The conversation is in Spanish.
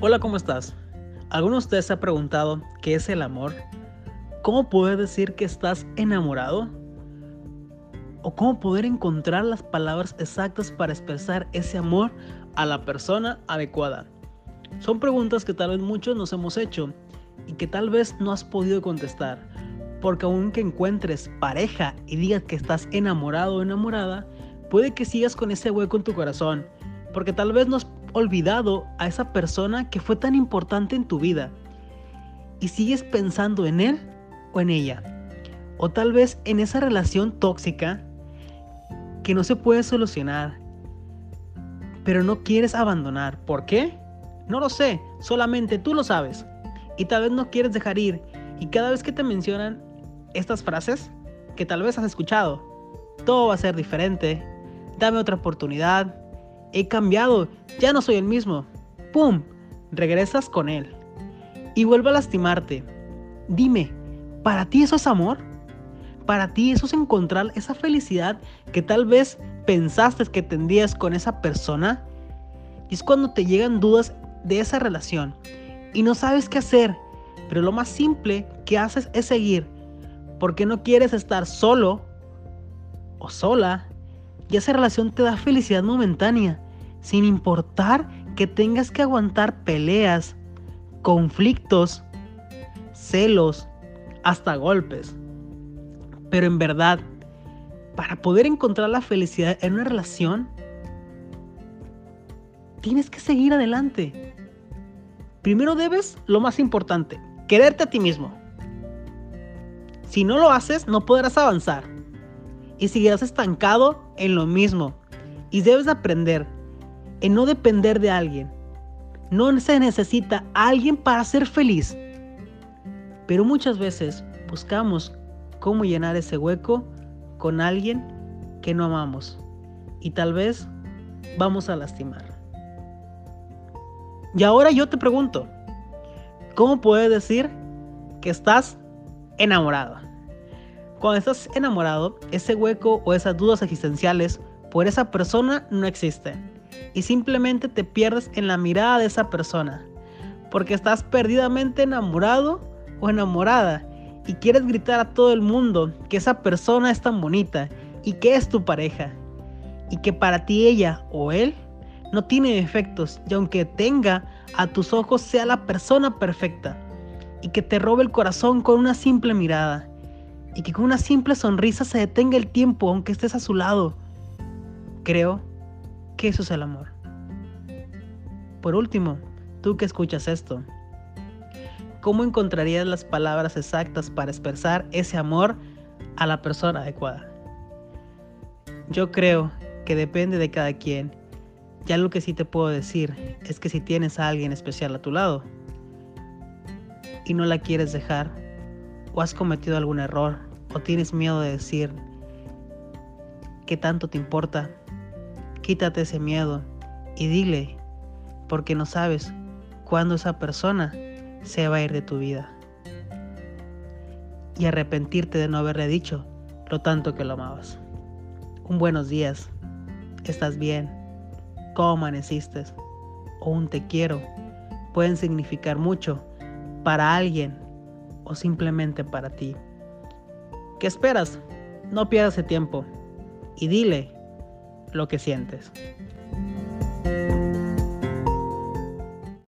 Hola, ¿cómo estás? ¿Alguno de ustedes se ha preguntado qué es el amor? ¿Cómo poder decir que estás enamorado? ¿O cómo poder encontrar las palabras exactas para expresar ese amor a la persona adecuada? Son preguntas que tal vez muchos nos hemos hecho y que tal vez no has podido contestar. Porque aunque encuentres pareja y digas que estás enamorado o enamorada, puede que sigas con ese hueco en tu corazón. Porque tal vez no has olvidado a esa persona que fue tan importante en tu vida. Y sigues pensando en él o en ella. O tal vez en esa relación tóxica que no se puede solucionar. Pero no quieres abandonar. ¿Por qué? No lo sé. Solamente tú lo sabes. Y tal vez no quieres dejar ir. Y cada vez que te mencionan estas frases que tal vez has escuchado, todo va a ser diferente. Dame otra oportunidad he cambiado, ya no soy el mismo. ¡Pum! Regresas con él. Y vuelve a lastimarte. Dime, ¿para ti eso es amor? ¿Para ti eso es encontrar esa felicidad que tal vez pensaste que tendrías con esa persona? Y es cuando te llegan dudas de esa relación y no sabes qué hacer. Pero lo más simple que haces es seguir. Porque no quieres estar solo o sola y esa relación te da felicidad momentánea, sin importar que tengas que aguantar peleas, conflictos, celos, hasta golpes. Pero en verdad, para poder encontrar la felicidad en una relación, tienes que seguir adelante. Primero debes, lo más importante, quererte a ti mismo. Si no lo haces, no podrás avanzar y seguirás estancado en lo mismo. Y debes aprender en no depender de alguien. No se necesita alguien para ser feliz. Pero muchas veces buscamos cómo llenar ese hueco con alguien que no amamos. Y tal vez vamos a lastimar. Y ahora yo te pregunto, ¿cómo puedes decir que estás enamorado? Cuando estás enamorado, ese hueco o esas dudas existenciales por esa persona no existen. Y simplemente te pierdes en la mirada de esa persona. Porque estás perdidamente enamorado o enamorada. Y quieres gritar a todo el mundo que esa persona es tan bonita y que es tu pareja. Y que para ti ella o él no tiene defectos. Y aunque tenga a tus ojos sea la persona perfecta. Y que te robe el corazón con una simple mirada y que con una simple sonrisa se detenga el tiempo aunque estés a su lado. Creo que eso es el amor. Por último, tú que escuchas esto, ¿cómo encontrarías las palabras exactas para expresar ese amor a la persona adecuada? Yo creo que depende de cada quien. Ya lo que sí te puedo decir es que si tienes a alguien especial a tu lado y no la quieres dejar, o has cometido algún error o tienes miedo de decir qué tanto te importa, quítate ese miedo y dile, porque no sabes cuándo esa persona se va a ir de tu vida. Y arrepentirte de no haberle dicho lo tanto que lo amabas. Un buenos días, estás bien, cómo amaneciste o un te quiero pueden significar mucho para alguien o simplemente para ti. ¿Qué esperas? No pierdas el tiempo y dile lo que sientes.